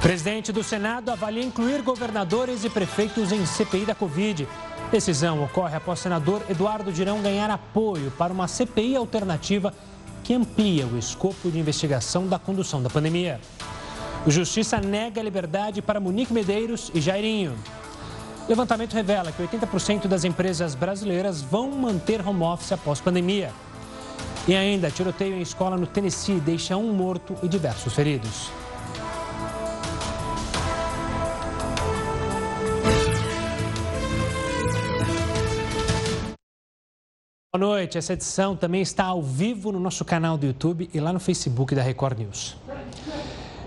Presidente do Senado avalia incluir governadores e prefeitos em CPI da Covid. Decisão ocorre após senador Eduardo Dirão ganhar apoio para uma CPI alternativa que amplia o escopo de investigação da condução da pandemia. Justiça nega liberdade para Monique Medeiros e Jairinho. Levantamento revela que 80% das empresas brasileiras vão manter home office após pandemia. E ainda, tiroteio em escola no Tennessee deixa um morto e diversos feridos. Boa noite. Essa edição também está ao vivo no nosso canal do YouTube e lá no Facebook da Record News.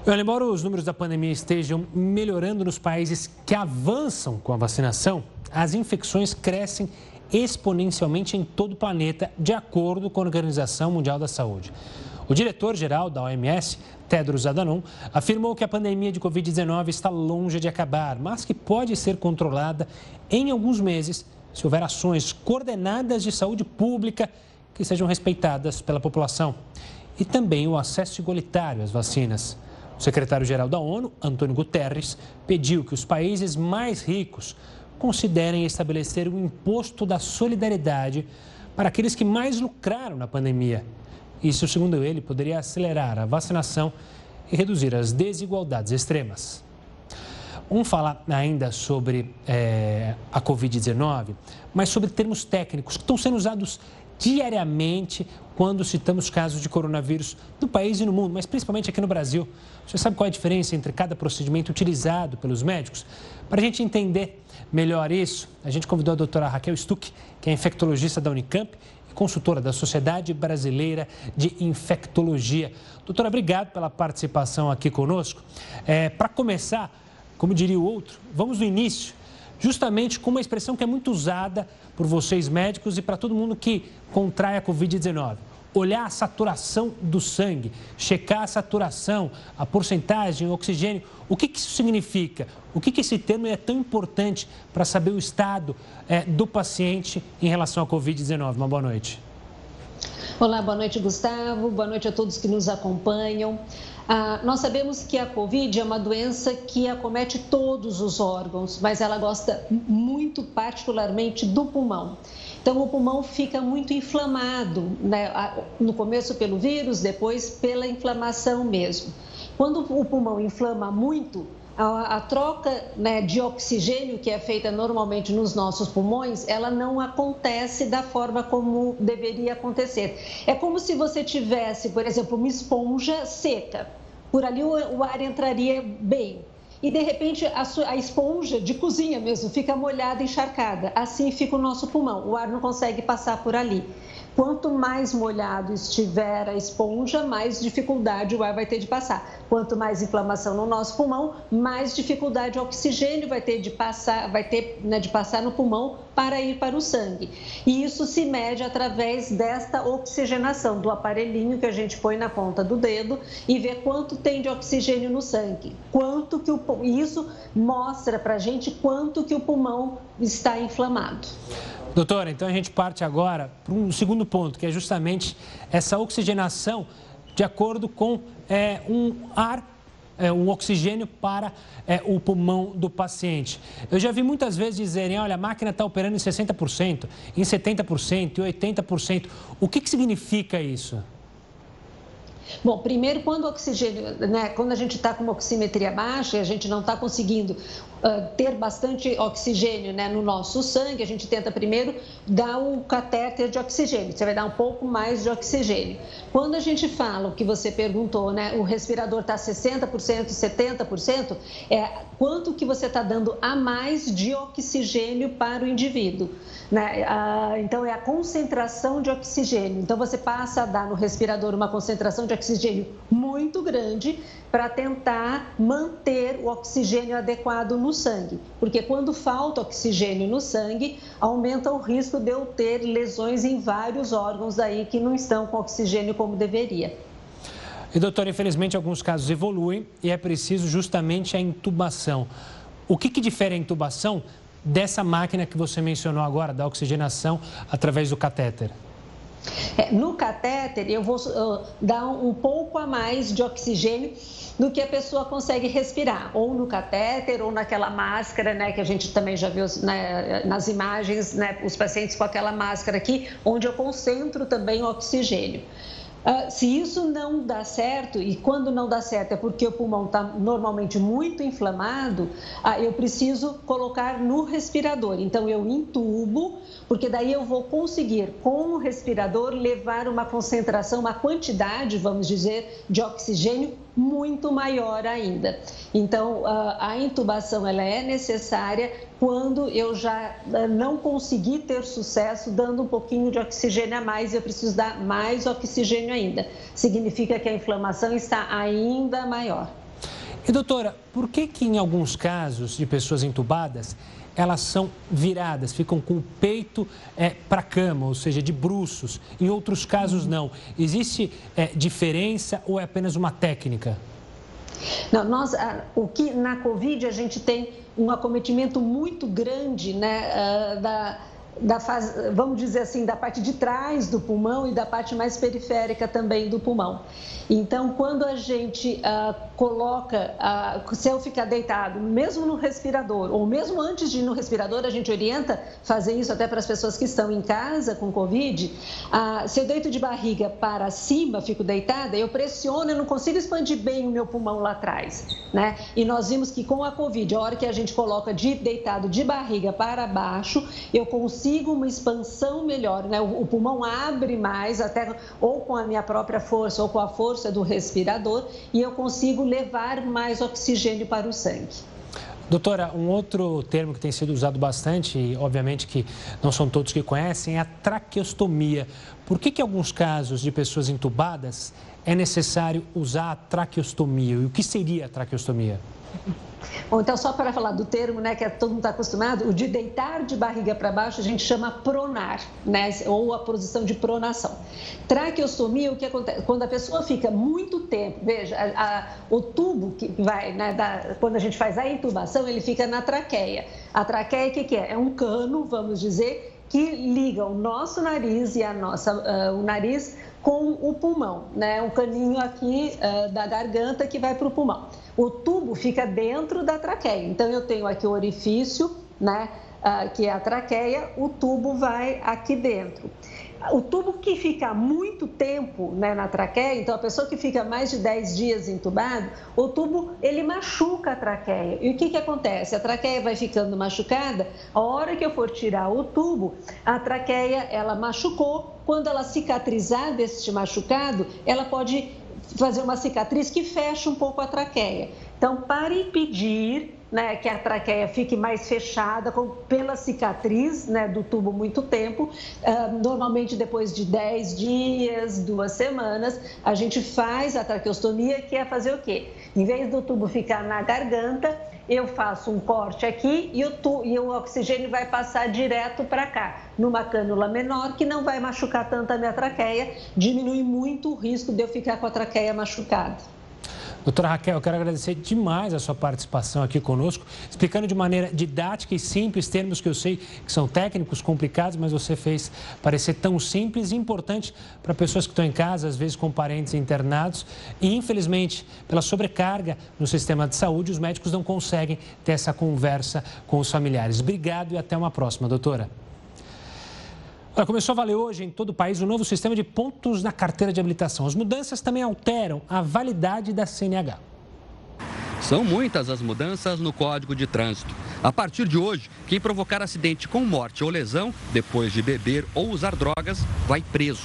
Embora os números da pandemia estejam melhorando nos países que avançam com a vacinação, as infecções crescem exponencialmente em todo o planeta, de acordo com a Organização Mundial da Saúde. O diretor-geral da OMS, Tedros Adhanom, afirmou que a pandemia de Covid-19 está longe de acabar, mas que pode ser controlada em alguns meses se houver ações coordenadas de saúde pública que sejam respeitadas pela população. E também o acesso igualitário às vacinas. O secretário-geral da ONU, Antônio Guterres, pediu que os países mais ricos considerem estabelecer o imposto da solidariedade para aqueles que mais lucraram na pandemia. Isso, segundo ele, poderia acelerar a vacinação e reduzir as desigualdades extremas. Vamos falar ainda sobre é, a Covid-19, mas sobre termos técnicos que estão sendo usados diariamente quando citamos casos de coronavírus no país e no mundo, mas principalmente aqui no Brasil. Você sabe qual é a diferença entre cada procedimento utilizado pelos médicos? Para a gente entender melhor isso, a gente convidou a doutora Raquel Stuck, que é infectologista da Unicamp e consultora da Sociedade Brasileira de Infectologia. Doutora, obrigado pela participação aqui conosco. É, Para começar, como diria o outro, vamos no início, justamente com uma expressão que é muito usada por vocês médicos e para todo mundo que contrai a Covid-19. Olhar a saturação do sangue, checar a saturação, a porcentagem, o oxigênio. O que, que isso significa? O que, que esse termo é tão importante para saber o estado é, do paciente em relação à Covid-19? Uma boa noite. Olá, boa noite, Gustavo. Boa noite a todos que nos acompanham. Ah, nós sabemos que a Covid é uma doença que acomete todos os órgãos, mas ela gosta muito particularmente do pulmão. Então, o pulmão fica muito inflamado, né? no começo pelo vírus, depois pela inflamação mesmo. Quando o pulmão inflama muito, a, a troca né, de oxigênio que é feita normalmente nos nossos pulmões, ela não acontece da forma como deveria acontecer. É como se você tivesse, por exemplo, uma esponja seca. Por ali o, o ar entraria bem. E de repente a, a esponja de cozinha mesmo fica molhada, encharcada. Assim fica o nosso pulmão. O ar não consegue passar por ali. Quanto mais molhado estiver a esponja, mais dificuldade o ar vai ter de passar. Quanto mais inflamação no nosso pulmão, mais dificuldade o oxigênio vai ter de passar, vai ter né, de passar no pulmão para ir para o sangue. E isso se mede através desta oxigenação do aparelhinho que a gente põe na ponta do dedo e vê quanto tem de oxigênio no sangue. Quanto que o isso mostra para a gente quanto que o pulmão está inflamado. Doutora, então a gente parte agora para um segundo ponto, que é justamente essa oxigenação de acordo com é, um ar, é, um oxigênio para é, o pulmão do paciente. Eu já vi muitas vezes dizerem, olha, a máquina está operando em 60%, em 70%, em 80%. O que, que significa isso? Bom, primeiro, quando o oxigênio, né, quando a gente está com uma oximetria baixa e a gente não está conseguindo uh, ter bastante oxigênio né, no nosso sangue, a gente tenta primeiro dar o catéter de oxigênio. Você vai dar um pouco mais de oxigênio. Quando a gente fala o que você perguntou, né, o respirador está 60%, 70%, é quanto que você está dando a mais de oxigênio para o indivíduo. Né? Ah, então, é a concentração de oxigênio. Então, você passa a dar no respirador uma concentração de oxigênio muito grande para tentar manter o oxigênio adequado no sangue. Porque quando falta oxigênio no sangue, aumenta o risco de eu ter lesões em vários órgãos aí que não estão com oxigênio como deveria. E, doutor, infelizmente, alguns casos evoluem e é preciso justamente a intubação. O que, que difere a intubação dessa máquina que você mencionou agora, da oxigenação através do catéter? É, no catéter, eu vou uh, dar um pouco a mais de oxigênio do que a pessoa consegue respirar, ou no catéter, ou naquela máscara, né, que a gente também já viu né, nas imagens, né, os pacientes com aquela máscara aqui, onde eu concentro também o oxigênio. Uh, se isso não dá certo, e quando não dá certo é porque o pulmão está normalmente muito inflamado, uh, eu preciso colocar no respirador. Então, eu intubo, porque daí eu vou conseguir, com o respirador, levar uma concentração, uma quantidade, vamos dizer, de oxigênio muito maior ainda. Então, a intubação ela é necessária quando eu já não consegui ter sucesso dando um pouquinho de oxigênio a mais, eu preciso dar mais oxigênio ainda. Significa que a inflamação está ainda maior. E doutora, por que que em alguns casos de pessoas entubadas elas são viradas, ficam com o peito é, para a cama, ou seja, de bruços. Em outros casos, não. Existe é, diferença ou é apenas uma técnica? Não, nós, o que na Covid a gente tem um acometimento muito grande né, ah, da da fase, vamos dizer assim, da parte de trás do pulmão e da parte mais periférica também do pulmão. Então, quando a gente ah, coloca, ah, se eu ficar deitado, mesmo no respirador, ou mesmo antes de ir no respirador, a gente orienta fazer isso até para as pessoas que estão em casa com Covid. Ah, se eu deito de barriga para cima, fico deitada, eu pressiono, eu não consigo expandir bem o meu pulmão lá atrás, né? E nós vimos que com a Covid, a hora que a gente coloca de deitado de barriga para baixo, eu consigo consigo uma expansão melhor, né? O, pulmão abre mais, até ou com a minha própria força ou com a força do respirador, e eu consigo levar mais oxigênio para o sangue. Doutora, um outro termo que tem sido usado bastante, e obviamente que não são todos que conhecem, é a traqueostomia. Por que, que em alguns casos de pessoas entubadas é necessário usar a traqueostomia? E o que seria a traqueostomia? Bom, então, só para falar do termo, né, que todo mundo está acostumado, o de deitar de barriga para baixo a gente chama pronar, né, ou a posição de pronação. Traqueostomia, o que acontece? Quando a pessoa fica muito tempo, veja, a, a, o tubo que vai, né, da, quando a gente faz a intubação, ele fica na traqueia. A traqueia, o que, que é? É um cano, vamos dizer, que liga o nosso nariz e a nossa, uh, o nariz com o pulmão, né? Um caninho aqui uh, da garganta que vai para o pulmão. O tubo fica dentro da traqueia. Então eu tenho aqui o orifício, né? Uh, que é a traqueia, o tubo vai aqui dentro. O tubo que fica muito tempo né, na traqueia, então a pessoa que fica mais de 10 dias entubado, o tubo ele machuca a traqueia. E o que, que acontece? A traqueia vai ficando machucada, a hora que eu for tirar o tubo, a traqueia ela machucou, quando ela cicatrizar deste machucado, ela pode fazer uma cicatriz que fecha um pouco a traqueia. Então, para impedir né, que a traqueia fique mais fechada com, pela cicatriz né, do tubo muito tempo, uh, normalmente depois de 10 dias, duas semanas, a gente faz a traqueostomia, que é fazer o quê? Em vez do tubo ficar na garganta, eu faço um corte aqui e o, tu, e o oxigênio vai passar direto para cá, numa cânula menor, que não vai machucar tanto a minha traqueia, diminui muito o risco de eu ficar com a traqueia machucada. Doutora Raquel, eu quero agradecer demais a sua participação aqui conosco, explicando de maneira didática e simples termos que eu sei que são técnicos, complicados, mas você fez parecer tão simples e importante para pessoas que estão em casa, às vezes com parentes internados. E, infelizmente, pela sobrecarga no sistema de saúde, os médicos não conseguem ter essa conversa com os familiares. Obrigado e até uma próxima, doutora. Olha, começou a valer hoje em todo o país o novo sistema de pontos na carteira de habilitação. As mudanças também alteram a validade da CNH. São muitas as mudanças no Código de Trânsito. A partir de hoje, quem provocar acidente com morte ou lesão depois de beber ou usar drogas vai preso.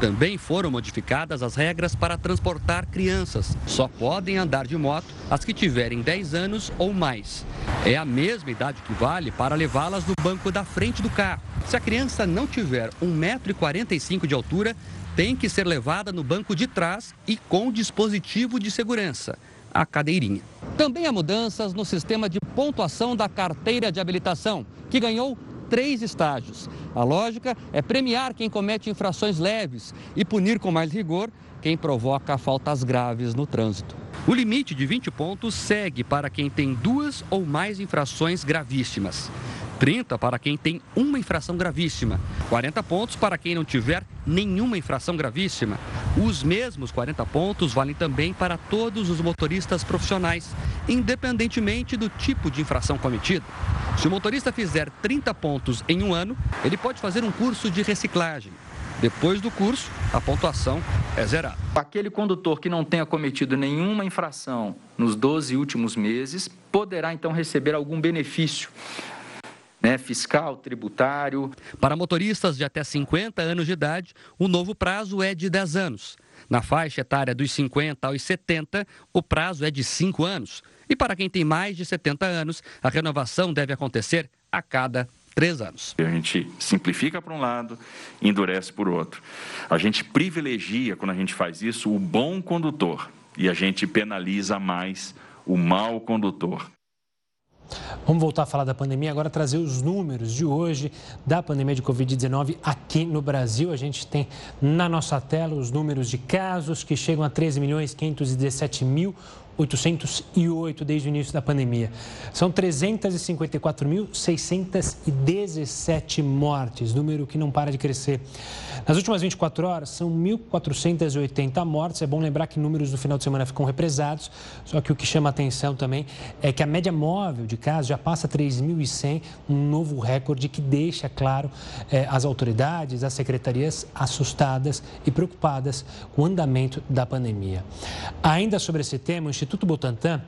Também foram modificadas as regras para transportar crianças. Só podem andar de moto as que tiverem 10 anos ou mais. É a mesma idade que vale para levá-las no banco da frente do carro. Se a criança não tiver 1,45m de altura, tem que ser levada no banco de trás e com dispositivo de segurança, a cadeirinha. Também há mudanças no sistema de pontuação da carteira de habilitação, que ganhou três estágios. A lógica é premiar quem comete infrações leves e punir com mais rigor quem provoca faltas graves no trânsito. O limite de 20 pontos segue para quem tem duas ou mais infrações gravíssimas. 30 para quem tem uma infração gravíssima, 40 pontos para quem não tiver nenhuma infração gravíssima. Os mesmos 40 pontos valem também para todos os motoristas profissionais, independentemente do tipo de infração cometida. Se o motorista fizer 30 pontos em um ano, ele pode fazer um curso de reciclagem. Depois do curso, a pontuação é zerada. Aquele condutor que não tenha cometido nenhuma infração nos 12 últimos meses poderá então receber algum benefício né, fiscal, tributário. Para motoristas de até 50 anos de idade, o novo prazo é de 10 anos. Na faixa etária dos 50 aos 70, o prazo é de 5 anos. E para quem tem mais de 70 anos, a renovação deve acontecer a cada três anos. A gente simplifica para um lado, endurece por outro. A gente privilegia, quando a gente faz isso, o bom condutor e a gente penaliza mais o mau condutor. Vamos voltar a falar da pandemia, agora trazer os números de hoje da pandemia de Covid-19 aqui no Brasil. A gente tem na nossa tela os números de casos que chegam a 13 milhões 517 mil 808 desde o início da pandemia. São 354.617 mortes, número que não para de crescer. Nas últimas 24 horas, são 1.480 mortes. É bom lembrar que números do final de semana ficam represados, só que o que chama atenção também é que a média móvel de casos já passa 3.100, um novo recorde que deixa, claro, eh, as autoridades, as secretarias assustadas e preocupadas com o andamento da pandemia. Ainda sobre esse tema, o Instituto Butantan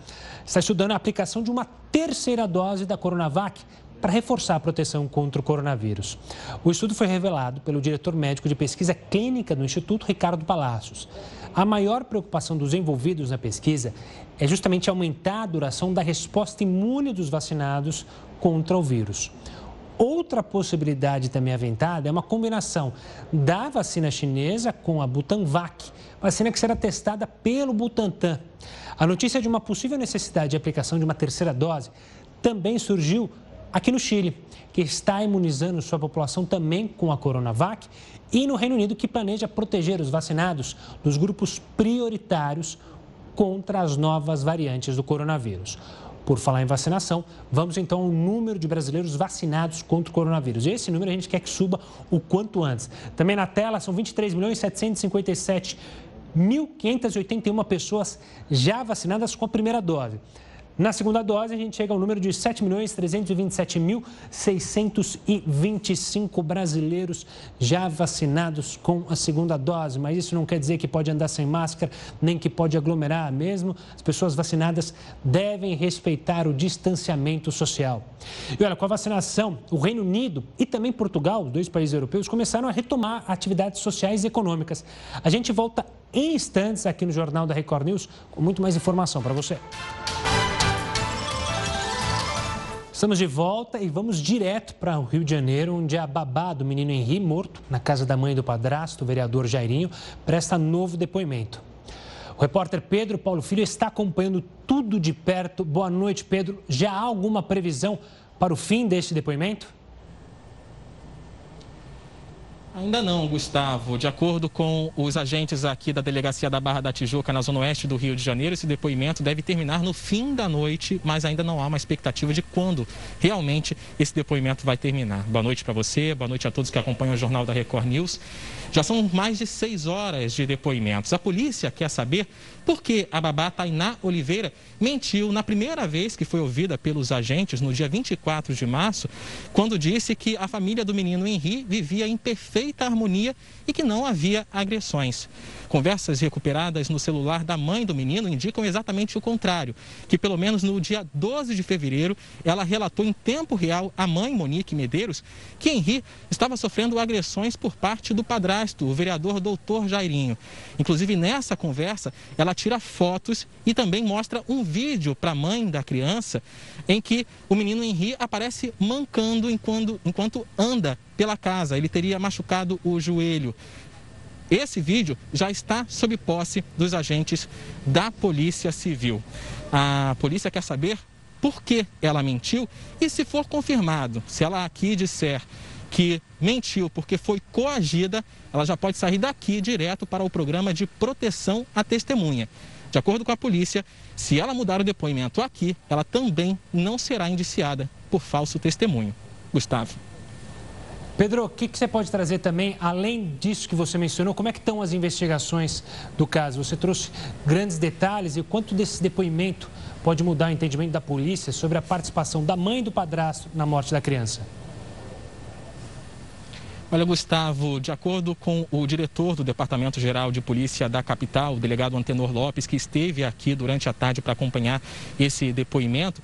está estudando a aplicação de uma terceira dose da Coronavac para reforçar a proteção contra o coronavírus. O estudo foi revelado pelo diretor médico de pesquisa clínica do Instituto, Ricardo Palacios. A maior preocupação dos envolvidos na pesquisa é justamente aumentar a duração da resposta imune dos vacinados contra o vírus. Outra possibilidade também aventada é uma combinação da vacina chinesa com a Butanvac, vacina que será testada pelo Butantan. A notícia de uma possível necessidade de aplicação de uma terceira dose também surgiu aqui no Chile, que está imunizando sua população também com a Coronavac, e no Reino Unido, que planeja proteger os vacinados dos grupos prioritários contra as novas variantes do coronavírus. Por falar em vacinação, vamos então ao número de brasileiros vacinados contra o coronavírus. E esse número a gente quer que suba o quanto antes. Também na tela são 23 milhões 757 1.581 pessoas já vacinadas com a primeira dose. Na segunda dose, a gente chega ao número de 7.327.625 brasileiros já vacinados com a segunda dose. Mas isso não quer dizer que pode andar sem máscara, nem que pode aglomerar mesmo. As pessoas vacinadas devem respeitar o distanciamento social. E olha, com a vacinação, o Reino Unido e também Portugal, os dois países europeus, começaram a retomar atividades sociais e econômicas. A gente volta em instantes aqui no Jornal da Record News com muito mais informação para você. Estamos de volta e vamos direto para o Rio de Janeiro, onde a babá do menino Henri, morto na casa da mãe do padrasto, o vereador Jairinho, presta novo depoimento. O repórter Pedro Paulo Filho está acompanhando tudo de perto. Boa noite, Pedro. Já há alguma previsão para o fim deste depoimento? Ainda não, Gustavo. De acordo com os agentes aqui da delegacia da Barra da Tijuca, na zona oeste do Rio de Janeiro, esse depoimento deve terminar no fim da noite, mas ainda não há uma expectativa de quando realmente esse depoimento vai terminar. Boa noite para você, boa noite a todos que acompanham o Jornal da Record News. Já são mais de seis horas de depoimentos. A polícia quer saber por que a babá Tainá Oliveira mentiu na primeira vez que foi ouvida pelos agentes, no dia 24 de março, quando disse que a família do menino Henri vivia em perfeita harmonia e que não havia agressões. Conversas recuperadas no celular da mãe do menino indicam exatamente o contrário, que pelo menos no dia 12 de fevereiro, ela relatou em tempo real à mãe Monique Medeiros que Henri estava sofrendo agressões por parte do padrasto, o vereador doutor Jairinho. Inclusive nessa conversa, ela tira fotos e também mostra um vídeo para a mãe da criança em que o menino Henri aparece mancando enquanto, enquanto anda pela casa. Ele teria machucado o joelho. Esse vídeo já está sob posse dos agentes da Polícia Civil. A polícia quer saber por que ela mentiu e, se for confirmado, se ela aqui disser que mentiu porque foi coagida, ela já pode sair daqui direto para o programa de proteção à testemunha. De acordo com a polícia, se ela mudar o depoimento aqui, ela também não será indiciada por falso testemunho. Gustavo. Pedro, o que, que, você pode trazer também, além disso que você mencionou, como é que estão as investigações do caso? Você trouxe grandes detalhes e quanto desse depoimento pode mudar o entendimento da polícia sobre a participação da mãe do padrasto na morte da criança? Olha, Gustavo, de acordo com o diretor do Departamento Geral de Polícia da capital, o delegado Antenor Lopes, que esteve aqui durante a tarde para acompanhar esse depoimento,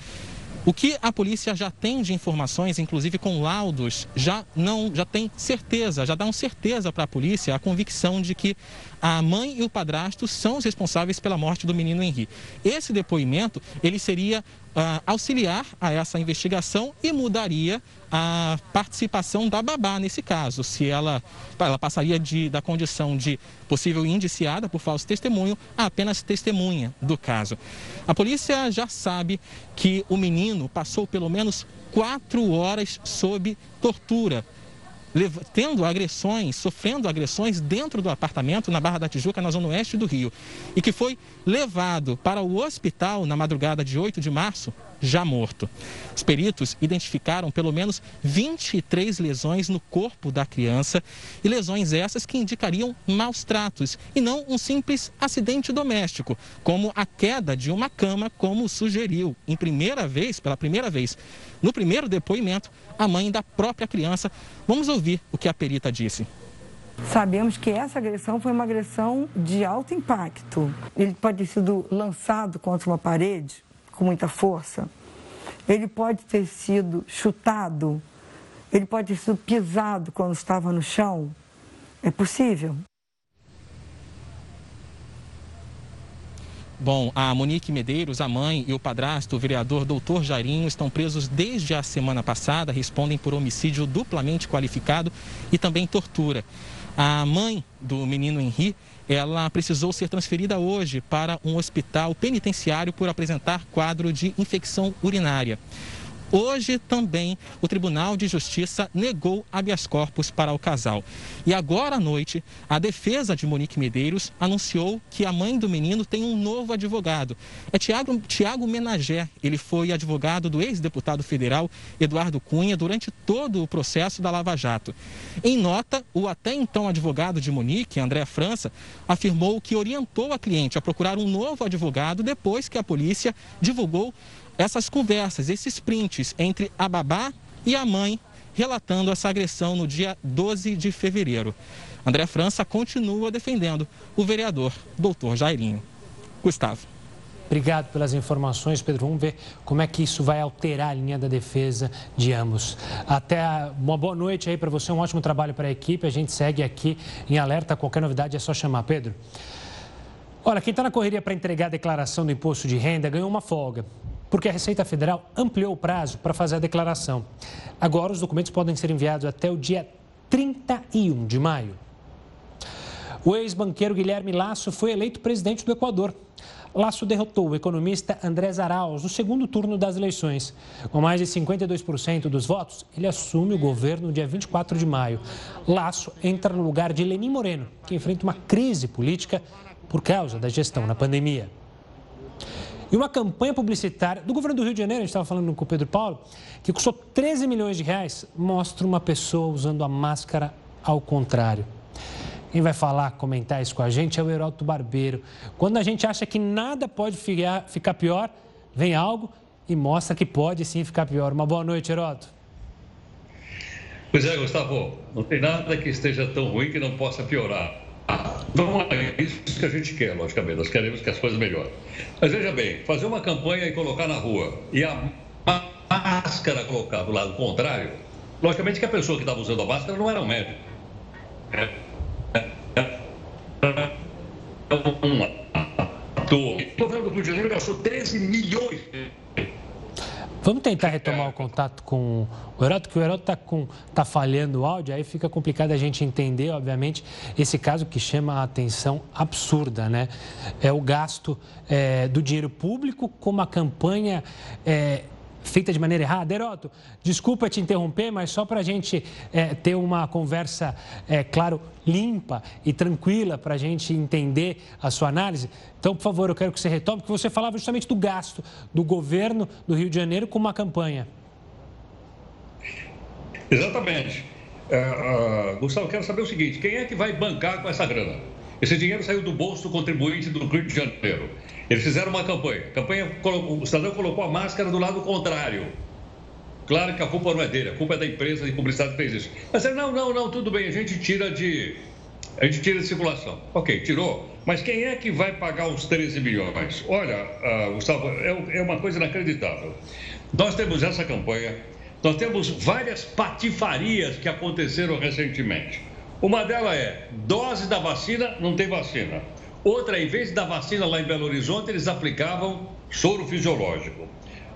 o que a polícia já tem de informações, inclusive com laudos, já não, já tem certeza, já uma certeza para a polícia a convicção de que a mãe e o padrasto são os responsáveis pela morte do menino Henri. Esse depoimento, ele seria uh, auxiliar a essa investigação e mudaria a participação da babá nesse caso. Se ela, ela passaria de, da condição de possível indiciada por falso testemunho a apenas testemunha do caso. A polícia já sabe que o menino passou pelo menos quatro horas sob tortura tendo agressões, sofrendo agressões dentro do apartamento na Barra da Tijuca, na zona oeste do Rio, e que foi levado para o hospital na madrugada de 8 de março, já morto. Os peritos identificaram pelo menos 23 lesões no corpo da criança e lesões essas que indicariam maus tratos e não um simples acidente doméstico, como a queda de uma cama, como sugeriu em primeira vez, pela primeira vez, no primeiro depoimento, a mãe da própria criança. Vamos ouvir o que a perita disse. Sabemos que essa agressão foi uma agressão de alto impacto. Ele pode ter sido lançado contra uma parede com muita força. Ele pode ter sido chutado. Ele pode ter sido pisado quando estava no chão. É possível. Bom, a Monique Medeiros, a mãe e o padrasto, o vereador doutor Jairinho, estão presos desde a semana passada, respondem por homicídio duplamente qualificado e também tortura. A mãe do menino Henri, ela precisou ser transferida hoje para um hospital penitenciário por apresentar quadro de infecção urinária. Hoje também o Tribunal de Justiça negou habeas corpus para o casal. E agora à noite, a defesa de Monique Medeiros anunciou que a mãe do menino tem um novo advogado. É Tiago, Tiago Menagé. Ele foi advogado do ex-deputado federal Eduardo Cunha durante todo o processo da Lava Jato. Em nota, o até então advogado de Monique, André França, afirmou que orientou a cliente a procurar um novo advogado depois que a polícia divulgou essas conversas, esses prints entre a babá e a mãe relatando essa agressão no dia 12 de fevereiro. André França continua defendendo o vereador doutor Jairinho. Gustavo. Obrigado pelas informações, Pedro. Vamos ver como é que isso vai alterar a linha da defesa de ambos. Até uma boa noite aí para você, um ótimo trabalho para a equipe. A gente segue aqui em alerta. Qualquer novidade é só chamar, Pedro. Olha, quem está na correria para entregar a declaração do imposto de renda ganhou uma folga porque a Receita Federal ampliou o prazo para fazer a declaração. Agora, os documentos podem ser enviados até o dia 31 de maio. O ex-banqueiro Guilherme Lasso foi eleito presidente do Equador. Lasso derrotou o economista Andrés Arauz no segundo turno das eleições. Com mais de 52% dos votos, ele assume o governo no dia 24 de maio. Lasso entra no lugar de Lenin Moreno, que enfrenta uma crise política por causa da gestão na pandemia. E uma campanha publicitária do governo do Rio de Janeiro, a gente estava falando com o Pedro Paulo, que custou 13 milhões de reais, mostra uma pessoa usando a máscara ao contrário. Quem vai falar, comentar isso com a gente é o Heródoto Barbeiro. Quando a gente acha que nada pode ficar, pior, vem algo e mostra que pode sim ficar pior. Uma boa noite, Heródoto. Pois é, Gustavo, não tem nada que esteja tão ruim que não possa piorar. Não é isso que a gente quer, logicamente. Nós queremos que as coisas melhorem. Mas veja bem, fazer uma campanha e colocar na rua e a máscara colocar do lado contrário, logicamente que a pessoa que estava usando a máscara não era um médico. É, é, é um ator. O governo do Rio de Janeiro gastou 13 milhões Vamos tentar retomar o contato com o Heródoto, que o Heródoto está tá falhando o áudio, aí fica complicado a gente entender, obviamente, esse caso que chama a atenção absurda, né? É o gasto é, do dinheiro público com uma campanha é, feita de maneira errada. Heroto, desculpa te interromper, mas só para a gente é, ter uma conversa, é, claro, limpa e tranquila para a gente entender a sua análise. Então, por favor, eu quero que você retome, porque você falava justamente do gasto do governo do Rio de Janeiro com uma campanha. Exatamente. Uh, uh, Gustavo, quero saber o seguinte: quem é que vai bancar com essa grana? Esse dinheiro saiu do bolso do contribuinte do Rio de Janeiro. Eles fizeram uma campanha. A campanha o cidadão colocou a máscara do lado contrário. Claro que a culpa não é dele, a culpa é da empresa de publicidade que fez isso. Mas não, não, não, tudo bem, a gente tira de. A gente tira de circulação. Ok, tirou. Mas quem é que vai pagar os 13 milhões? Olha, uh, Gustavo, é, é uma coisa inacreditável. Nós temos essa campanha, nós temos várias patifarias que aconteceram recentemente. Uma delas é dose da vacina, não tem vacina. Outra, em vez da vacina lá em Belo Horizonte, eles aplicavam soro fisiológico.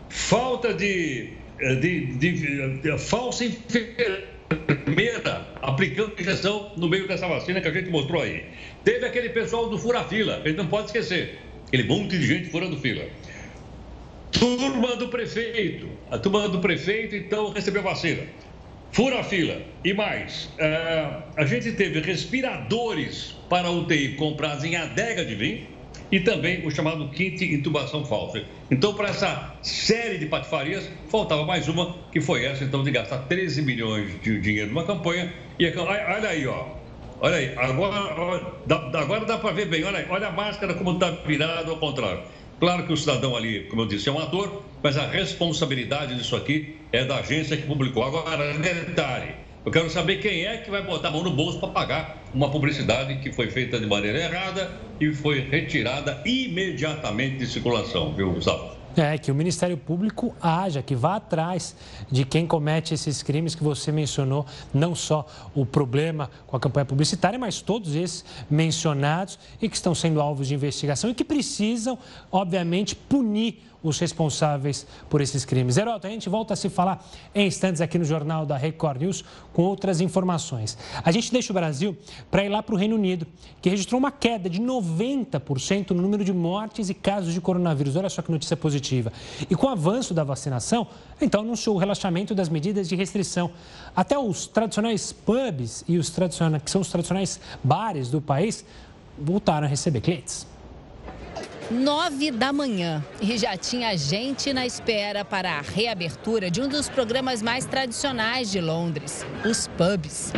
Falta de, eh, de, de, de falsa enfermeira aplicando injeção no meio dessa vacina que a gente mostrou aí. Teve aquele pessoal do fura-fila, a gente não pode esquecer. Aquele monte de gente furando fila. Turma do prefeito. A turma do prefeito, então, recebeu vacina. Fura fila. E mais, uh, a gente teve respiradores para UTI comprados em adega de vinho e também o chamado kit intubação falsa. Então, para essa série de patifarias, faltava mais uma, que foi essa, então, de gastar 13 milhões de dinheiro numa campanha. E olha aí, ó. Olha aí, agora, agora dá para ver bem. Olha, aí, olha a máscara como está virada ao contrário. Claro que o cidadão ali, como eu disse, é um ator, mas a responsabilidade disso aqui é da agência que publicou. Agora, detalhe, eu quero saber quem é que vai botar a mão no bolso para pagar uma publicidade que foi feita de maneira errada e foi retirada imediatamente de circulação, viu, Gustavo? É, que o Ministério Público haja, que vá atrás de quem comete esses crimes que você mencionou, não só o problema com a campanha publicitária, mas todos esses mencionados e que estão sendo alvos de investigação e que precisam, obviamente, punir os responsáveis por esses crimes. Herota, a gente volta a se falar em instantes aqui no Jornal da Record News com outras informações. A gente deixa o Brasil para ir lá para o Reino Unido, que registrou uma queda de 90% no número de mortes e casos de coronavírus. Olha só que notícia positiva. E com o avanço da vacinação, então anunciou o relaxamento das medidas de restrição. Até os tradicionais pubs e os tradicionais, que são os tradicionais bares do país voltaram a receber clientes nove da manhã e já tinha gente na espera para a reabertura de um dos programas mais tradicionais de Londres, os pubs.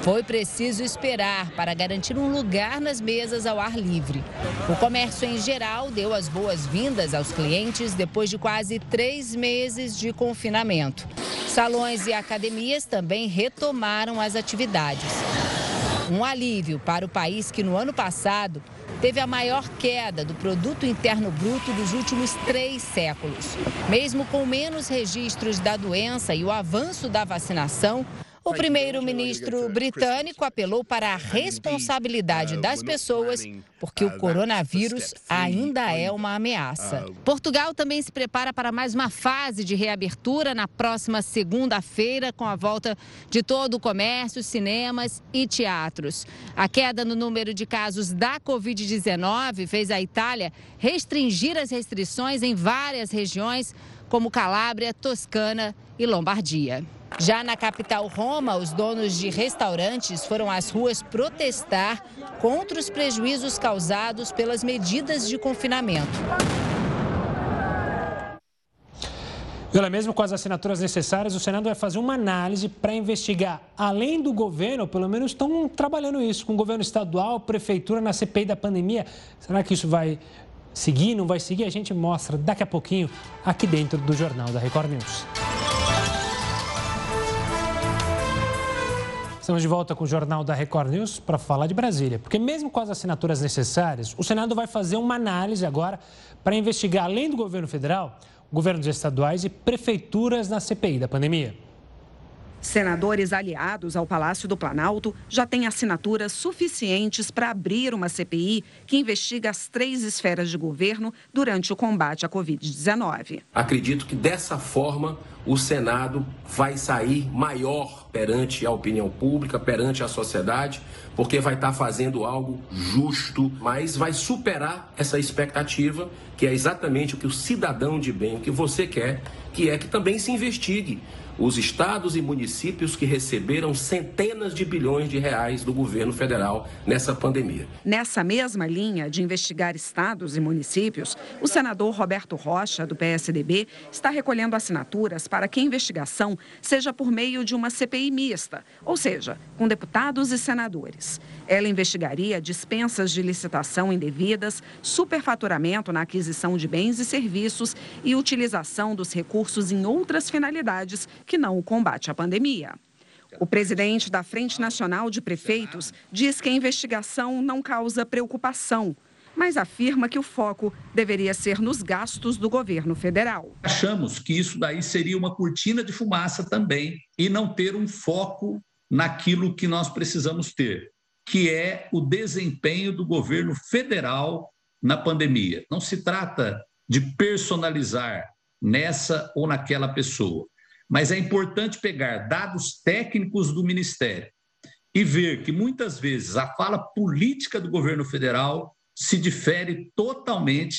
Foi preciso esperar para garantir um lugar nas mesas ao ar livre. O comércio em geral deu as boas-vindas aos clientes depois de quase três meses de confinamento. Salões e academias também retomaram as atividades. Um alívio para o país que no ano passado teve a maior queda do produto interno bruto dos últimos três séculos. Mesmo com menos registros da doença e o avanço da vacinação, o primeiro-ministro britânico apelou para a responsabilidade das pessoas, porque o coronavírus ainda é uma ameaça. Portugal também se prepara para mais uma fase de reabertura na próxima segunda-feira, com a volta de todo o comércio, cinemas e teatros. A queda no número de casos da Covid-19 fez a Itália restringir as restrições em várias regiões, como Calábria, Toscana e Lombardia. Já na capital Roma, os donos de restaurantes foram às ruas protestar contra os prejuízos causados pelas medidas de confinamento. Olha, mesmo com as assinaturas necessárias, o Senado vai fazer uma análise para investigar, além do governo, pelo menos estão trabalhando isso, com o governo estadual, prefeitura, na CPI da pandemia. Será que isso vai seguir, não vai seguir? A gente mostra daqui a pouquinho aqui dentro do Jornal da Record News. Estamos de volta com o Jornal da Record News para falar de Brasília. Porque, mesmo com as assinaturas necessárias, o Senado vai fazer uma análise agora para investigar, além do governo federal, governos estaduais e prefeituras na CPI da pandemia. Senadores aliados ao Palácio do Planalto já têm assinaturas suficientes para abrir uma CPI que investiga as três esferas de governo durante o combate à Covid-19. Acredito que dessa forma o Senado vai sair maior perante a opinião pública, perante a sociedade, porque vai estar fazendo algo justo, mas vai superar essa expectativa, que é exatamente o que o cidadão de bem, o que você quer, que é que também se investigue os estados e municípios que receberam centenas de bilhões de reais do governo federal nessa pandemia. Nessa mesma linha de investigar estados e municípios, o senador Roberto Rocha, do PSDB, está recolhendo assinaturas para que a investigação seja por meio de uma CPI mista, ou seja, com deputados e senadores. Ela investigaria dispensas de licitação indevidas, superfaturamento na aquisição de bens e serviços e utilização dos recursos em outras finalidades que não o combate à pandemia. O presidente da Frente Nacional de Prefeitos diz que a investigação não causa preocupação, mas afirma que o foco deveria ser nos gastos do governo federal. Achamos que isso daí seria uma cortina de fumaça também e não ter um foco naquilo que nós precisamos ter, que é o desempenho do governo federal na pandemia. Não se trata de personalizar nessa ou naquela pessoa, mas é importante pegar dados técnicos do Ministério e ver que muitas vezes a fala política do governo federal se difere totalmente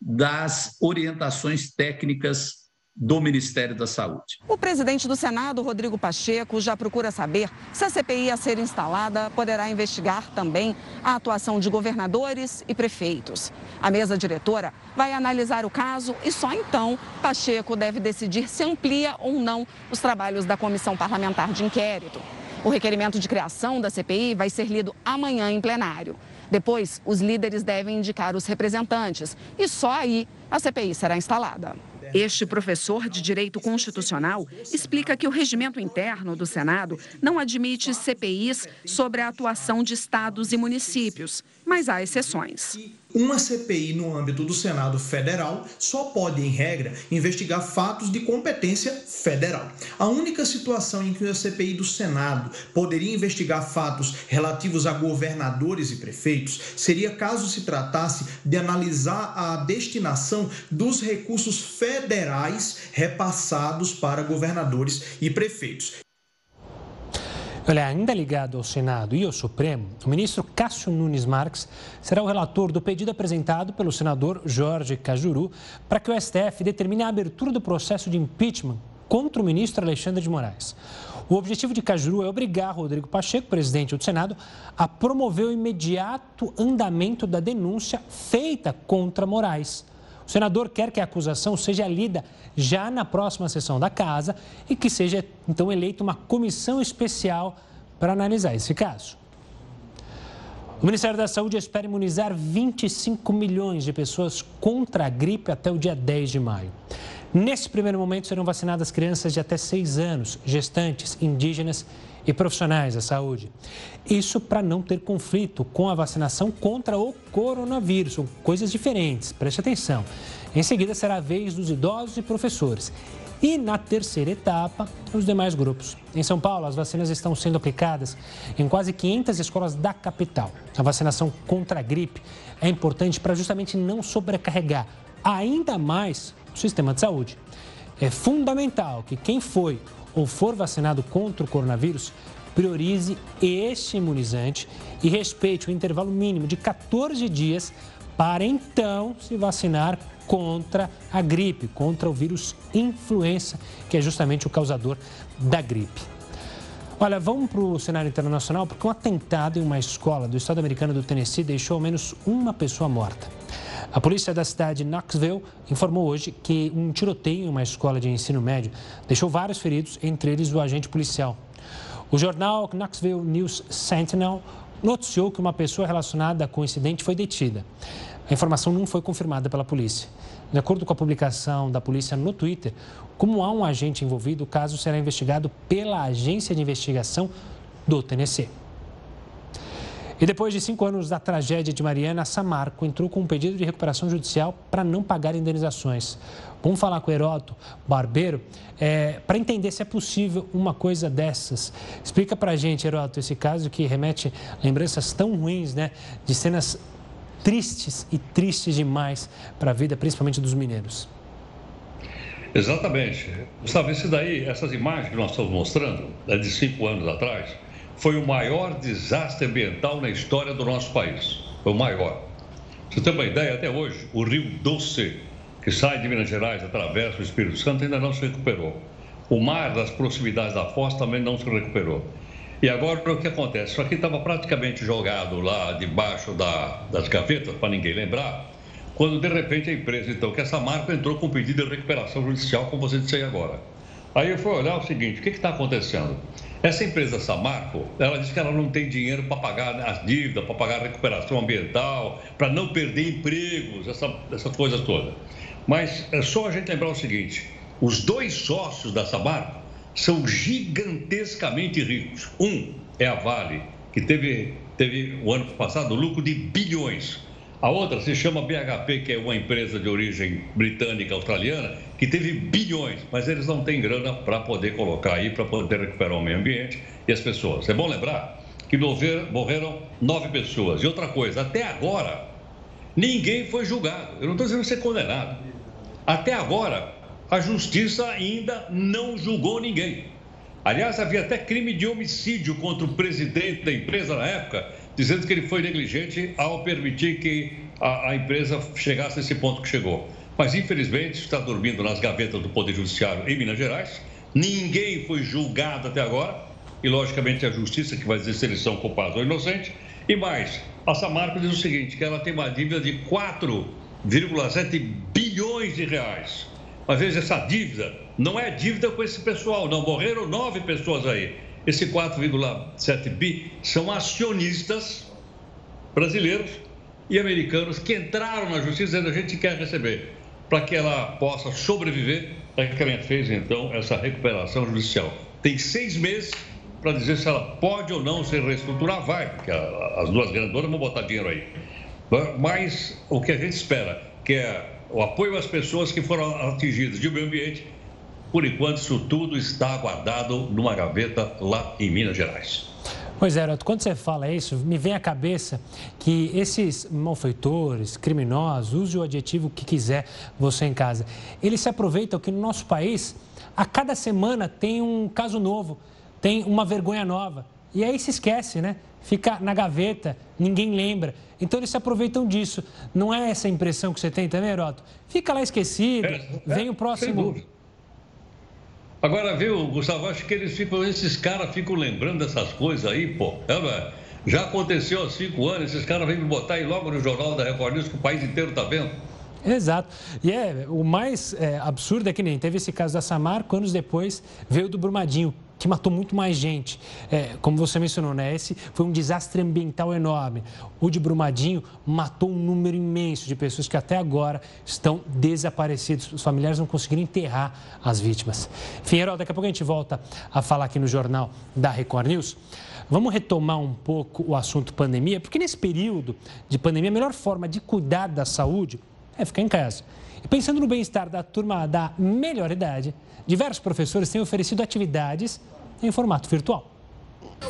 das orientações técnicas do Ministério da Saúde. O presidente do Senado, Rodrigo Pacheco, já procura saber se a CPI a ser instalada poderá investigar também a atuação de governadores e prefeitos. A mesa diretora vai analisar o caso e só então Pacheco deve decidir se amplia ou não os trabalhos da comissão parlamentar de inquérito. O requerimento de criação da CPI vai ser lido amanhã em plenário. Depois, os líderes devem indicar os representantes e só aí a CPI será instalada. Este professor de direito constitucional explica que o regimento interno do Senado não admite CPIs sobre a atuação de estados e municípios, mas há exceções. Uma CPI no âmbito do Senado Federal só pode, em regra, investigar fatos de competência federal. A única situação em que a CPI do Senado poderia investigar fatos relativos a governadores e prefeitos seria caso se tratasse de analisar a destinação dos recursos federais repassados para governadores e prefeitos. Olha, ainda ligado ao Senado e ao Supremo, o ministro Cássio Nunes Marques será o relator do pedido apresentado pelo senador Jorge Cajuru para que o STF determine a abertura do processo de impeachment contra o ministro Alexandre de Moraes. O objetivo de Cajuru é obrigar Rodrigo Pacheco, presidente do Senado, a promover o imediato andamento da denúncia feita contra Moraes. O senador quer que a acusação seja lida já na próxima sessão da Casa e que seja então eleita uma comissão especial para analisar esse caso. O Ministério da Saúde espera imunizar 25 milhões de pessoas contra a gripe até o dia 10 de maio. Nesse primeiro momento serão vacinadas crianças de até 6 anos, gestantes, indígenas e profissionais da saúde. Isso para não ter conflito com a vacinação contra o coronavírus. Coisas diferentes, preste atenção. Em seguida será a vez dos idosos e professores. E na terceira etapa, os demais grupos. Em São Paulo, as vacinas estão sendo aplicadas em quase 500 escolas da capital. A vacinação contra a gripe é importante para justamente não sobrecarregar ainda mais o sistema de saúde. É fundamental que quem foi ou for vacinado contra o coronavírus, priorize este imunizante e respeite o intervalo mínimo de 14 dias para então se vacinar contra a gripe, contra o vírus influenza, que é justamente o causador da gripe. Olha, vamos para o cenário internacional, porque um atentado em uma escola do estado americano do Tennessee deixou ao menos uma pessoa morta. A polícia da cidade de Knoxville informou hoje que um tiroteio em uma escola de ensino médio deixou vários feridos, entre eles o agente policial. O jornal Knoxville News Sentinel noticiou que uma pessoa relacionada com o incidente foi detida. A informação não foi confirmada pela polícia. De acordo com a publicação da polícia no Twitter, como há um agente envolvido, o caso será investigado pela Agência de Investigação do Tennessee. E depois de cinco anos da tragédia de Mariana, Samarco entrou com um pedido de recuperação judicial para não pagar indenizações. Vamos falar com o Heroto Barbeiro é, para entender se é possível uma coisa dessas. Explica para a gente, Heroto, esse caso que remete lembranças tão ruins, né, de cenas tristes e tristes demais para a vida, principalmente dos mineiros. Exatamente. Gustavo, esse daí, essas imagens que nós estamos mostrando, é de cinco anos atrás, foi o maior desastre ambiental na história do nosso país. Foi o maior. Você tem uma ideia, até hoje, o Rio Doce, que sai de Minas Gerais, atravessa o Espírito Santo, ainda não se recuperou. O mar das proximidades da foz também não se recuperou. E agora o que acontece? Isso aqui estava praticamente jogado lá debaixo da, das gavetas, para ninguém lembrar, quando de repente a empresa, então, que essa marca entrou com pedido de recuperação judicial, como você disse aí agora. Aí eu fui olhar o seguinte: o que está acontecendo? Essa empresa Samarco, ela diz que ela não tem dinheiro para pagar as dívidas, para pagar a recuperação ambiental, para não perder empregos, essa, essa coisa toda. Mas é só a gente lembrar o seguinte: os dois sócios da Samarco são gigantescamente ricos. Um é a Vale, que teve, teve o ano passado lucro de bilhões. A outra se chama BHP, que é uma empresa de origem britânica, australiana, que teve bilhões, mas eles não têm grana para poder colocar aí, para poder recuperar o meio ambiente e as pessoas. É bom lembrar que morreram nove pessoas. E outra coisa, até agora, ninguém foi julgado. Eu não estou dizendo ser condenado. Até agora, a justiça ainda não julgou ninguém. Aliás, havia até crime de homicídio contra o presidente da empresa na época, dizendo que ele foi negligente ao permitir que a, a empresa chegasse a esse ponto que chegou. Mas, infelizmente, está dormindo nas gavetas do Poder Judiciário em Minas Gerais. Ninguém foi julgado até agora. E, logicamente, é a justiça que vai dizer se eles são culpados ou inocentes. E mais, a Samarco diz o seguinte, que ela tem uma dívida de 4,7 bilhões de reais. Mas veja, essa dívida não é dívida com esse pessoal, não. Morreram nove pessoas aí. Esse 4,7 bi são acionistas brasileiros e americanos que entraram na justiça dizendo a gente quer receber, para que ela possa sobreviver. A gente fez então essa recuperação judicial. Tem seis meses para dizer se ela pode ou não se reestruturar. Vai, porque as duas grandonas vão botar dinheiro aí. Mas o que a gente espera, que é o apoio às pessoas que foram atingidas de meio ambiente por enquanto, isso tudo está guardado numa gaveta lá em Minas Gerais. Pois é, Heroto, quando você fala isso, me vem à cabeça que esses malfeitores, criminosos, use o adjetivo que quiser você em casa, eles se aproveitam que no nosso país, a cada semana tem um caso novo, tem uma vergonha nova. E aí se esquece, né? Fica na gaveta, ninguém lembra. Então eles se aproveitam disso. Não é essa impressão que você tem também, Heroto? Fica lá esquecido, é, é, vem o próximo Agora, viu, Gustavo, acho que eles ficam, esses caras ficam lembrando dessas coisas aí, pô. É, já aconteceu há cinco anos, esses caras vêm me botar aí logo no jornal da Record News que o país inteiro tá vendo. Exato. E é, o mais é, absurdo é que nem teve esse caso da Samarco, anos depois veio do Brumadinho, que matou muito mais gente. É, como você mencionou, né? Esse foi um desastre ambiental enorme. O de Brumadinho matou um número imenso de pessoas que até agora estão desaparecidas. Os familiares não conseguiram enterrar as vítimas. Enfim, Herói, daqui a pouco a gente volta a falar aqui no jornal da Record News. Vamos retomar um pouco o assunto pandemia, porque nesse período de pandemia, a melhor forma de cuidar da saúde é ficar em casa. E pensando no bem-estar da turma da melhor idade, diversos professores têm oferecido atividades em formato virtual.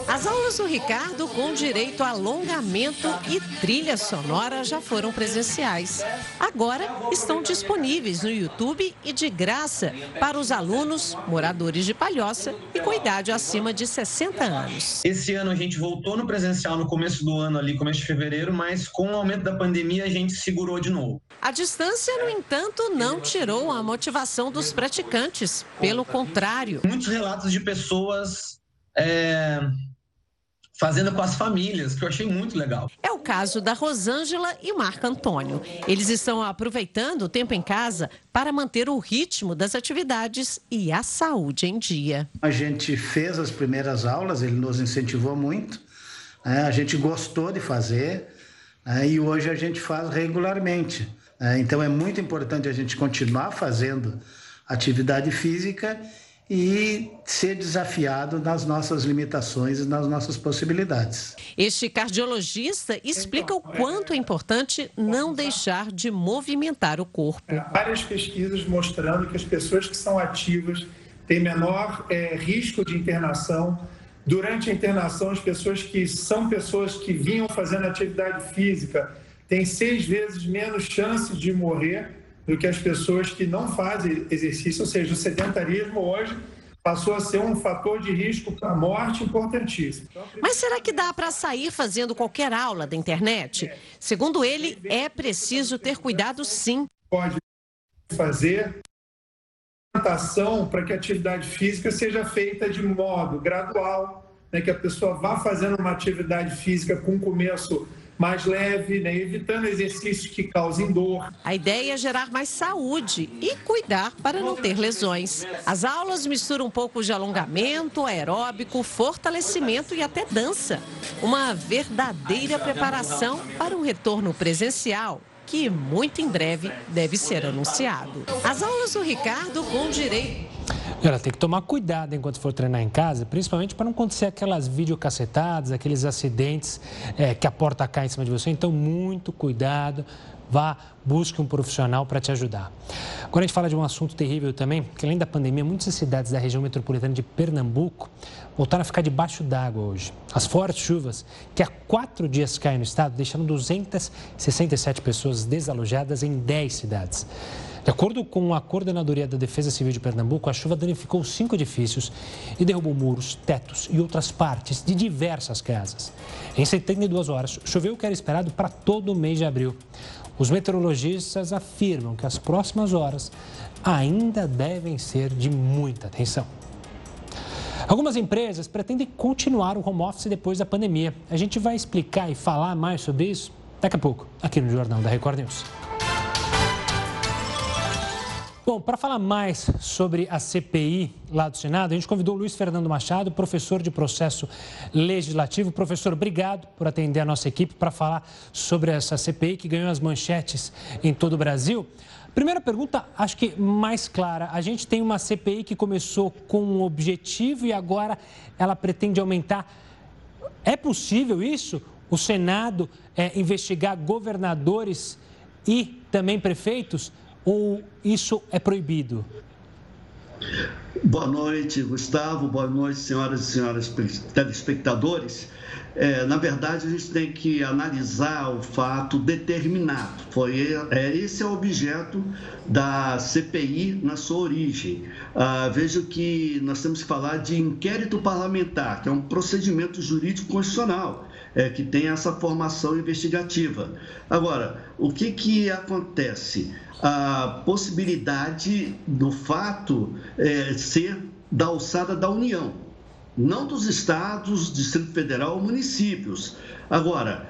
As aulas do Ricardo com direito a alongamento e trilha sonora já foram presenciais. Agora estão disponíveis no YouTube e de graça para os alunos, moradores de Palhoça e com idade acima de 60 anos. Esse ano a gente voltou no presencial no começo do ano, ali, começo de fevereiro, mas com o aumento da pandemia a gente segurou de novo. A distância, no entanto, não tirou a motivação dos praticantes. Pelo contrário. Muitos relatos de pessoas é, fazendo com as famílias, que eu achei muito legal. É o caso da Rosângela e Marco Antônio. Eles estão aproveitando o tempo em casa para manter o ritmo das atividades e a saúde em dia. A gente fez as primeiras aulas, ele nos incentivou muito, né? a gente gostou de fazer né? e hoje a gente faz regularmente. Né? Então é muito importante a gente continuar fazendo atividade física e ser desafiado nas nossas limitações e nas nossas possibilidades. Este cardiologista explica o quanto é importante não deixar de movimentar o corpo. Várias pesquisas mostrando que as pessoas que são ativas têm menor é, risco de internação. Durante a internação, as pessoas que são pessoas que vinham fazendo atividade física têm seis vezes menos chance de morrer do que as pessoas que não fazem exercício, ou seja, o sedentarismo hoje passou a ser um fator de risco para a morte importantíssimo. Mas será que dá para sair fazendo qualquer aula da internet? Segundo ele, é preciso ter cuidado sim. Pode fazer orientação para que a atividade física seja feita de modo gradual, né, que a pessoa vá fazendo uma atividade física com começo mais leve, né? evitando exercícios que causem dor. A ideia é gerar mais saúde e cuidar para não ter lesões. As aulas misturam um pouco de alongamento, aeróbico, fortalecimento e até dança. Uma verdadeira preparação para um retorno presencial que muito em breve deve ser anunciado. As aulas do Ricardo com direito ela tem que tomar cuidado enquanto for treinar em casa, principalmente para não acontecer aquelas videocacetadas, aqueles acidentes é, que a porta cai em cima de você. Então, muito cuidado. Vá, busque um profissional para te ajudar. Quando a gente fala de um assunto terrível também, que além da pandemia, muitas cidades da região metropolitana de Pernambuco voltaram a ficar debaixo d'água hoje. As fortes chuvas, que há quatro dias caem no estado, deixaram 267 pessoas desalojadas em 10 cidades. De acordo com a Coordenadoria da Defesa Civil de Pernambuco, a chuva danificou cinco edifícios e derrubou muros, tetos e outras partes de diversas casas. Em 72 horas, choveu o que era esperado para todo o mês de abril. Os meteorologistas afirmam que as próximas horas ainda devem ser de muita atenção. Algumas empresas pretendem continuar o home office depois da pandemia. A gente vai explicar e falar mais sobre isso daqui a pouco, aqui no Jornal da Record News. Bom, para falar mais sobre a CPI lá do Senado, a gente convidou o Luiz Fernando Machado, professor de processo legislativo. Professor, obrigado por atender a nossa equipe para falar sobre essa CPI que ganhou as manchetes em todo o Brasil. Primeira pergunta, acho que mais clara. A gente tem uma CPI que começou com um objetivo e agora ela pretende aumentar. É possível isso? O Senado é, investigar governadores e também prefeitos? Ou isso é proibido? Boa noite, Gustavo. Boa noite, senhoras e senhores telespectadores. É, na verdade, a gente tem que analisar o fato determinado. Foi, é, esse é o objeto da CPI na sua origem. Ah, vejo que nós temos que falar de inquérito parlamentar, que é um procedimento jurídico constitucional é, que tem essa formação investigativa. Agora, o que, que acontece? A possibilidade do fato é, ser da alçada da União, não dos estados, Distrito Federal ou municípios. Agora,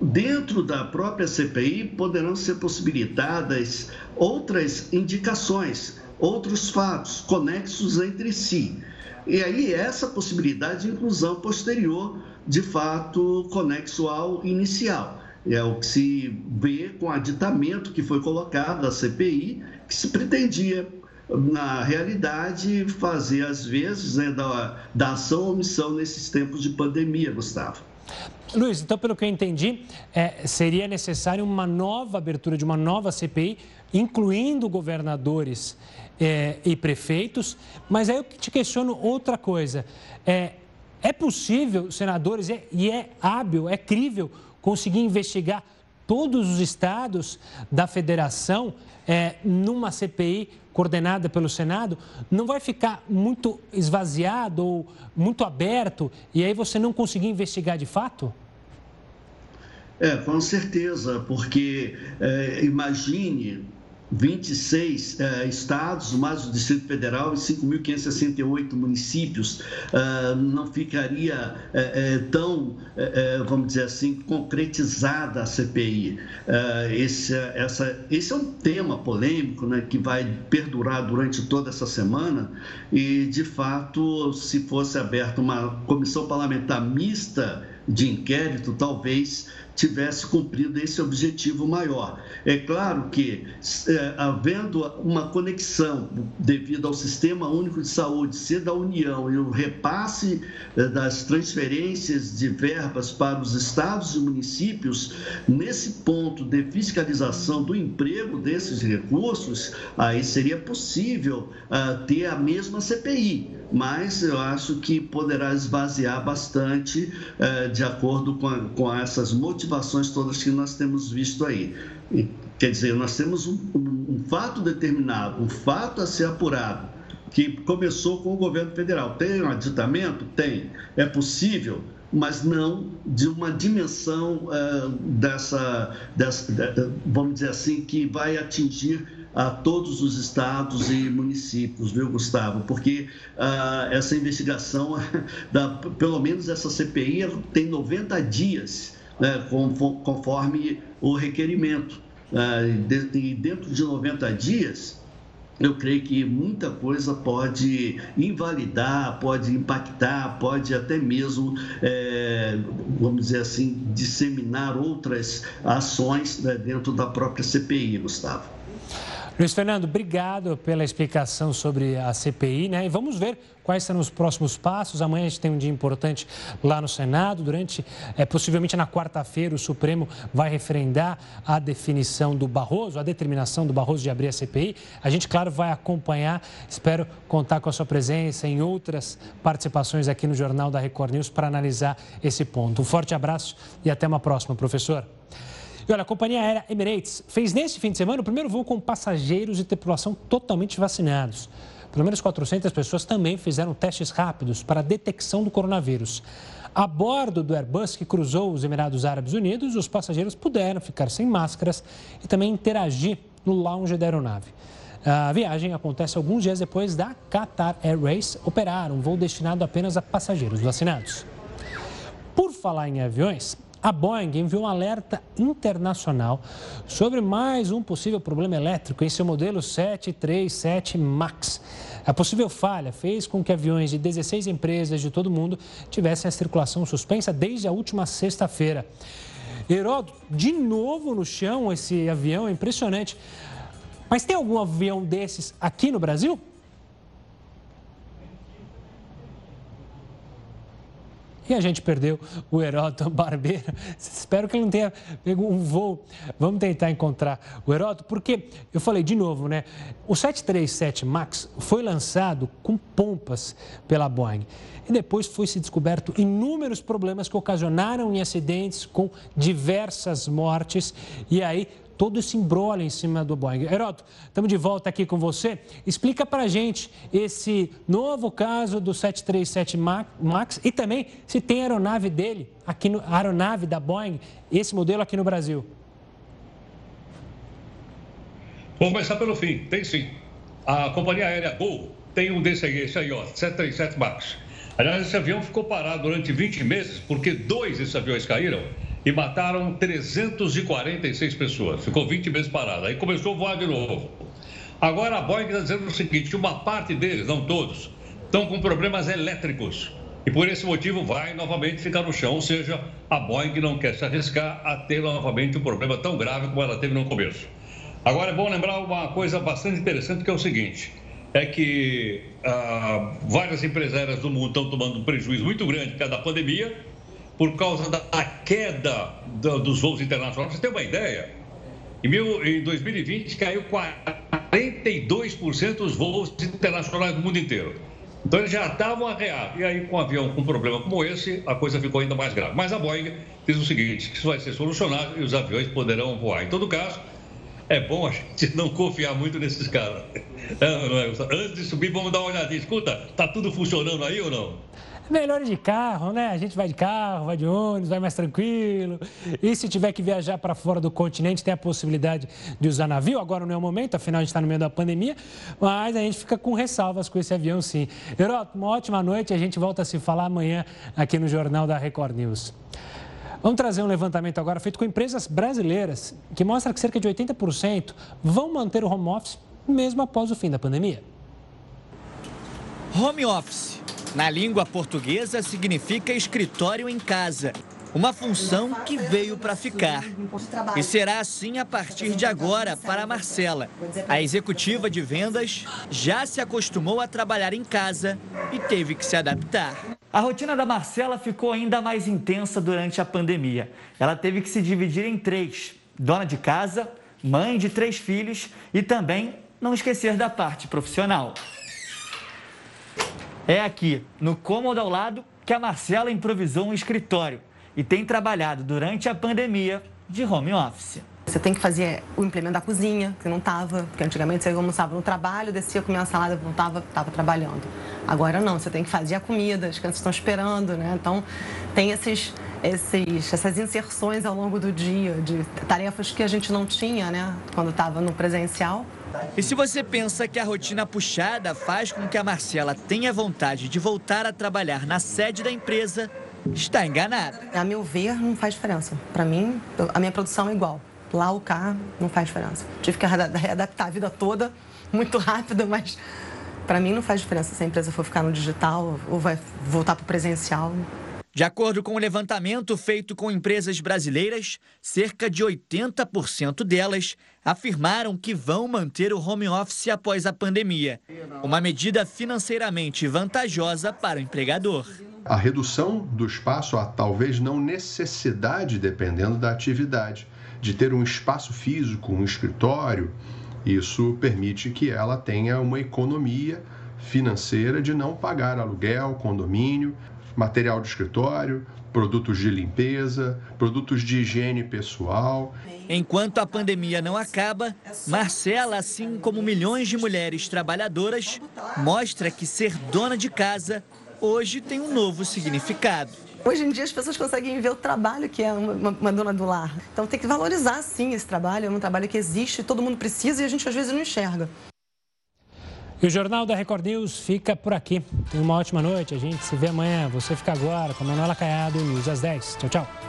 dentro da própria CPI poderão ser possibilitadas outras indicações, outros fatos conexos entre si. E aí, essa possibilidade de inclusão posterior de fato conexo ao inicial. É o que se vê com o aditamento que foi colocado da CPI, que se pretendia, na realidade, fazer, às vezes, né, da, da ação ou omissão nesses tempos de pandemia, Gustavo. Luiz, então, pelo que eu entendi, é, seria necessário uma nova abertura de uma nova CPI, incluindo governadores é, e prefeitos. Mas aí eu te questiono outra coisa. É, é possível, senadores, é, e é hábil, é crível conseguir investigar todos os estados da federação é, numa CPI coordenada pelo Senado? Não vai ficar muito esvaziado ou muito aberto e aí você não conseguir investigar de fato? É, com certeza, porque é, imagine 26 eh, estados, mais o Distrito Federal e 5.568 municípios, uh, não ficaria eh, eh, tão, vamos dizer assim, concretizada a CPI. esse, essa, esse é um tema polêmico né, que vai perdurar durante toda essa semana e, de fato, se fosse aberta uma comissão parlamentar mista de inquérito, talvez tivesse cumprido esse objetivo maior. É claro que, é, havendo uma conexão devido ao Sistema Único de Saúde ser da União e o repasse é, das transferências de verbas para os estados e municípios, nesse ponto de fiscalização do emprego desses recursos, aí seria possível uh, ter a mesma CPI mas eu acho que poderá esvaziar bastante eh, de acordo com, a, com, essas motivações todas que nós temos visto aí. E, quer dizer, nós temos um, um, um fato determinado, um fato a ser apurado, que começou com o governo federal. Tem um aditamento? Tem. É possível? mas não de uma dimensão uh, dessa, dessa, vamos dizer assim, que vai atingir a todos os estados e municípios, viu, Gustavo? Porque ah, essa investigação, da, pelo menos essa CPI, tem 90 dias né, conforme o requerimento. E dentro de 90 dias, eu creio que muita coisa pode invalidar, pode impactar, pode até mesmo, é, vamos dizer assim, disseminar outras ações né, dentro da própria CPI, Gustavo. Luiz Fernando, obrigado pela explicação sobre a CPI, né? E vamos ver quais serão os próximos passos. Amanhã a gente tem um dia importante lá no Senado. Durante, é, possivelmente na quarta-feira, o Supremo vai referendar a definição do Barroso, a determinação do Barroso de abrir a CPI. A gente, claro, vai acompanhar. Espero contar com a sua presença em outras participações aqui no Jornal da Record News para analisar esse ponto. Um forte abraço e até uma próxima, professor. E olha, a companhia aérea Emirates fez nesse fim de semana o primeiro voo com passageiros e tripulação totalmente vacinados. Pelo menos 400 pessoas também fizeram testes rápidos para a detecção do coronavírus. A bordo do Airbus que cruzou os Emirados Árabes Unidos, os passageiros puderam ficar sem máscaras e também interagir no lounge da aeronave. A viagem acontece alguns dias depois da Qatar Airways operar um voo destinado apenas a passageiros vacinados. Por falar em aviões, a Boeing enviou um alerta internacional sobre mais um possível problema elétrico em seu modelo 737 MAX. A possível falha fez com que aviões de 16 empresas de todo o mundo tivessem a circulação suspensa desde a última sexta-feira. Heródoto, de novo no chão esse avião, é impressionante. Mas tem algum avião desses aqui no Brasil? E a gente perdeu o Heródoto Barbeiro. Espero que ele não tenha pego um voo. Vamos tentar encontrar o Heródoto, porque eu falei de novo, né? O 737 MAX foi lançado com pompas pela Boeing. E depois foi se descoberto inúmeros problemas que ocasionaram em acidentes com diversas mortes. E aí todo esse embrolho em cima do Boeing. Heroto, estamos de volta aqui com você. Explica para gente esse novo caso do 737 MAX e também se tem aeronave dele, aqui no, aeronave da Boeing, esse modelo aqui no Brasil. Vamos começar pelo fim. Tem sim. A companhia aérea Gol tem um desse aí, esse aí, ó, 737 MAX. Aliás, esse avião ficou parado durante 20 meses porque dois desses aviões caíram e mataram 346 pessoas. Ficou 20 meses parado. Aí começou a voar de novo. Agora a Boeing está dizendo o seguinte: uma parte deles, não todos, estão com problemas elétricos. E por esse motivo vai novamente ficar no chão, ou seja, a Boeing não quer se arriscar a ter novamente um problema tão grave como ela teve no começo. Agora é bom lembrar uma coisa bastante interessante que é o seguinte: é que ah, várias empresárias do mundo estão tomando um prejuízo muito grande por causa da pandemia por causa da queda dos voos internacionais. Você tem uma ideia? Em, mil, em 2020 caiu 42% dos voos internacionais do mundo inteiro. Então eles já estavam arreados. E aí, com um avião com um problema como esse, a coisa ficou ainda mais grave. Mas a Boeing diz o seguinte: que isso vai ser solucionado e os aviões poderão voar. Em todo caso, é bom a gente não confiar muito nesses caras. É, é, Antes de subir, vamos dar uma olhadinha. Escuta, tá tudo funcionando aí ou não? Melhor de carro, né? A gente vai de carro, vai de ônibus, vai mais tranquilo. E se tiver que viajar para fora do continente, tem a possibilidade de usar navio. Agora não é o momento, afinal a gente está no meio da pandemia, mas a gente fica com ressalvas com esse avião, sim. Heroto, uma ótima noite. A gente volta a se falar amanhã aqui no Jornal da Record News. Vamos trazer um levantamento agora feito com empresas brasileiras, que mostra que cerca de 80% vão manter o home office mesmo após o fim da pandemia. Home office na língua portuguesa, significa escritório em casa. Uma função que veio para ficar. E será assim a partir de agora para a Marcela. A executiva de vendas já se acostumou a trabalhar em casa e teve que se adaptar. A rotina da Marcela ficou ainda mais intensa durante a pandemia. Ela teve que se dividir em três: dona de casa, mãe de três filhos e também não esquecer da parte profissional. É aqui, no cômodo ao lado, que a Marcela improvisou um escritório e tem trabalhado durante a pandemia de home office. Você tem que fazer o implemento da cozinha, que não estava, porque antigamente você almoçava no trabalho, descia, comia uma salada, voltava, estava trabalhando. Agora não, você tem que fazer a comida, as crianças estão esperando, né? Então tem esses, esses, essas inserções ao longo do dia de tarefas que a gente não tinha, né? Quando estava no presencial. E se você pensa que a rotina puxada faz com que a Marcela tenha vontade de voltar a trabalhar na sede da empresa, está enganado. A meu ver, não faz diferença. Para mim, a minha produção é igual. Lá ou cá, não faz diferença. Tive que readaptar a vida toda, muito rápido, mas para mim não faz diferença se a empresa for ficar no digital ou vai voltar para o presencial. De acordo com o um levantamento feito com empresas brasileiras, cerca de 80% delas afirmaram que vão manter o home office após a pandemia. Uma medida financeiramente vantajosa para o empregador. A redução do espaço, a talvez não necessidade, dependendo da atividade, de ter um espaço físico, um escritório, isso permite que ela tenha uma economia financeira de não pagar aluguel, condomínio, material de escritório, produtos de limpeza, produtos de higiene pessoal. Enquanto a pandemia não acaba, Marcela, assim como milhões de mulheres trabalhadoras, mostra que ser dona de casa hoje tem um novo significado. Hoje em dia as pessoas conseguem ver o trabalho que é uma, uma, dona do lar. Então tem que valorizar sim esse trabalho, é um trabalho que existe, todo mundo precisa e a gente às vezes não enxerga. E o Jornal da Record News fica por aqui. Tenha uma ótima noite. A gente se vê amanhã. Você fica agora com a Manuela Caiado e News às 10. Tchau, tchau.